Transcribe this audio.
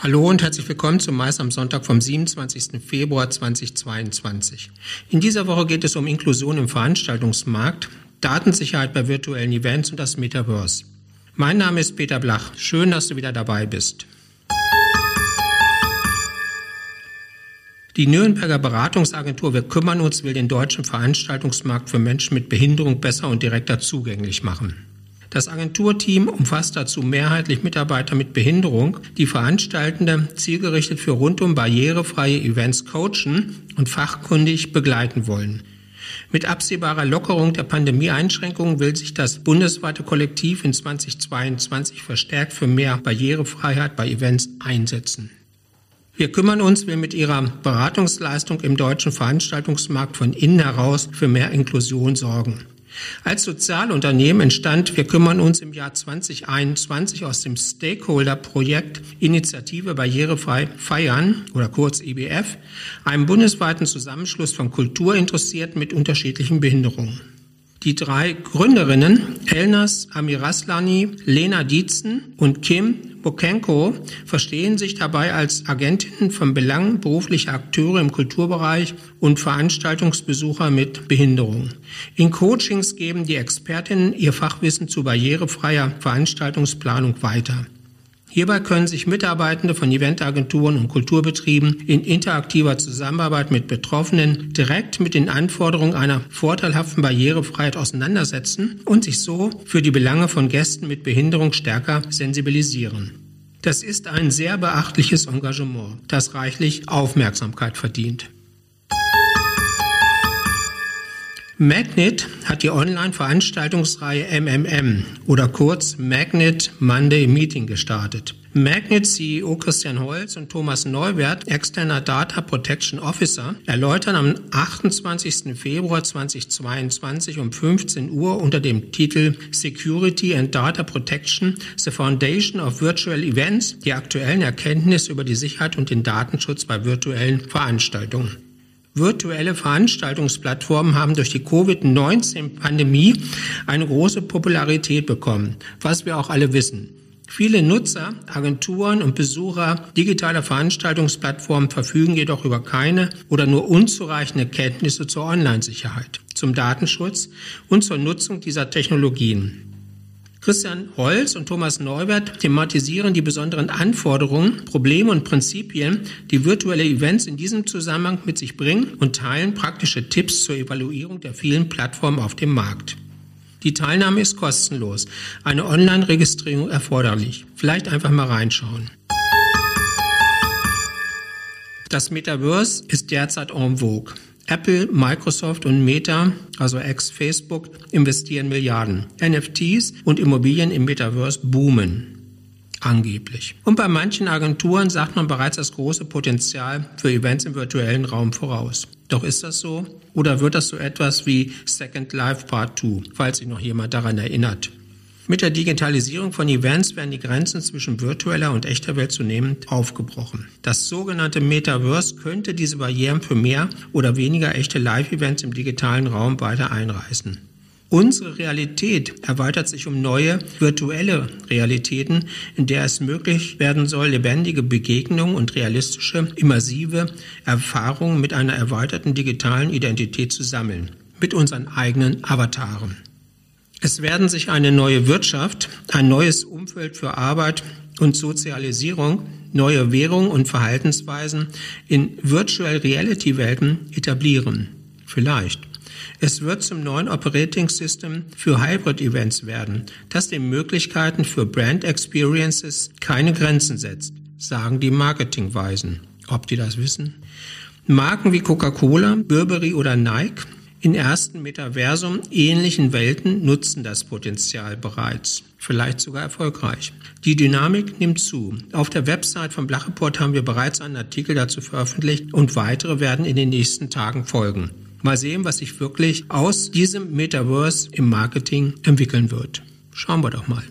Hallo und herzlich willkommen zum Mais am Sonntag vom 27. Februar 2022. In dieser Woche geht es um Inklusion im Veranstaltungsmarkt, Datensicherheit bei virtuellen Events und das Metaverse. Mein Name ist Peter Blach. Schön, dass du wieder dabei bist. Die Nürnberger Beratungsagentur Wir kümmern uns will den deutschen Veranstaltungsmarkt für Menschen mit Behinderung besser und direkter zugänglich machen. Das Agenturteam umfasst dazu mehrheitlich Mitarbeiter mit Behinderung, die Veranstaltende zielgerichtet für rundum barrierefreie Events coachen und fachkundig begleiten wollen. Mit absehbarer Lockerung der Pandemieeinschränkungen will sich das bundesweite Kollektiv in 2022 verstärkt für mehr Barrierefreiheit bei Events einsetzen. Wir kümmern uns, will mit ihrer Beratungsleistung im deutschen Veranstaltungsmarkt von innen heraus für mehr Inklusion sorgen. Als Sozialunternehmen entstand Wir kümmern uns im Jahr 2021 aus dem Stakeholder-Projekt Initiative Barrierefrei Feiern oder kurz IBF, e einem bundesweiten Zusammenschluss von Kulturinteressierten mit unterschiedlichen Behinderungen. Die drei Gründerinnen, Elnas Amiraslani, Lena Dietzen und Kim Bokenko, verstehen sich dabei als Agentinnen von Belangen beruflicher Akteure im Kulturbereich und Veranstaltungsbesucher mit Behinderung. In Coachings geben die Expertinnen ihr Fachwissen zu barrierefreier Veranstaltungsplanung weiter. Hierbei können sich Mitarbeitende von Eventagenturen und Kulturbetrieben in interaktiver Zusammenarbeit mit Betroffenen direkt mit den Anforderungen einer vorteilhaften Barrierefreiheit auseinandersetzen und sich so für die Belange von Gästen mit Behinderung stärker sensibilisieren. Das ist ein sehr beachtliches Engagement, das reichlich Aufmerksamkeit verdient. Magnet hat die Online-Veranstaltungsreihe MMM oder kurz Magnet Monday Meeting gestartet. Magnet CEO Christian Holz und Thomas Neuwert, externer Data Protection Officer, erläutern am 28. Februar 2022 um 15 Uhr unter dem Titel Security and Data Protection, the Foundation of Virtual Events, die aktuellen Erkenntnisse über die Sicherheit und den Datenschutz bei virtuellen Veranstaltungen. Virtuelle Veranstaltungsplattformen haben durch die Covid-19-Pandemie eine große Popularität bekommen, was wir auch alle wissen. Viele Nutzer, Agenturen und Besucher digitaler Veranstaltungsplattformen verfügen jedoch über keine oder nur unzureichende Kenntnisse zur Online-Sicherheit, zum Datenschutz und zur Nutzung dieser Technologien. Christian Holz und Thomas Neubert thematisieren die besonderen Anforderungen, Probleme und Prinzipien, die virtuelle Events in diesem Zusammenhang mit sich bringen und teilen praktische Tipps zur Evaluierung der vielen Plattformen auf dem Markt. Die Teilnahme ist kostenlos. Eine Online-Registrierung erforderlich. Vielleicht einfach mal reinschauen. Das Metaverse ist derzeit en vogue. Apple, Microsoft und Meta, also ex-Facebook, investieren Milliarden. NFTs und Immobilien im Metaverse boomen. Angeblich. Und bei manchen Agenturen sagt man bereits das große Potenzial für Events im virtuellen Raum voraus. Doch ist das so? Oder wird das so etwas wie Second Life Part 2, falls sich noch jemand daran erinnert? Mit der Digitalisierung von Events werden die Grenzen zwischen virtueller und echter Welt zunehmend aufgebrochen. Das sogenannte Metaverse könnte diese Barrieren für mehr oder weniger echte Live-Events im digitalen Raum weiter einreißen. Unsere Realität erweitert sich um neue virtuelle Realitäten, in der es möglich werden soll, lebendige Begegnungen und realistische, immersive Erfahrungen mit einer erweiterten digitalen Identität zu sammeln, mit unseren eigenen Avataren. Es werden sich eine neue Wirtschaft, ein neues Umfeld für Arbeit und Sozialisierung, neue Währungen und Verhaltensweisen in Virtual Reality Welten etablieren. Vielleicht. Es wird zum neuen Operating System für Hybrid Events werden, das den Möglichkeiten für Brand Experiences keine Grenzen setzt, sagen die Marketingweisen. Ob die das wissen? Marken wie Coca-Cola, Burberry oder Nike in ersten Metaversum ähnlichen Welten nutzen das Potenzial bereits, vielleicht sogar erfolgreich. Die Dynamik nimmt zu. Auf der Website von Blacheport haben wir bereits einen Artikel dazu veröffentlicht und weitere werden in den nächsten Tagen folgen. Mal sehen, was sich wirklich aus diesem Metaverse im Marketing entwickeln wird. Schauen wir doch mal.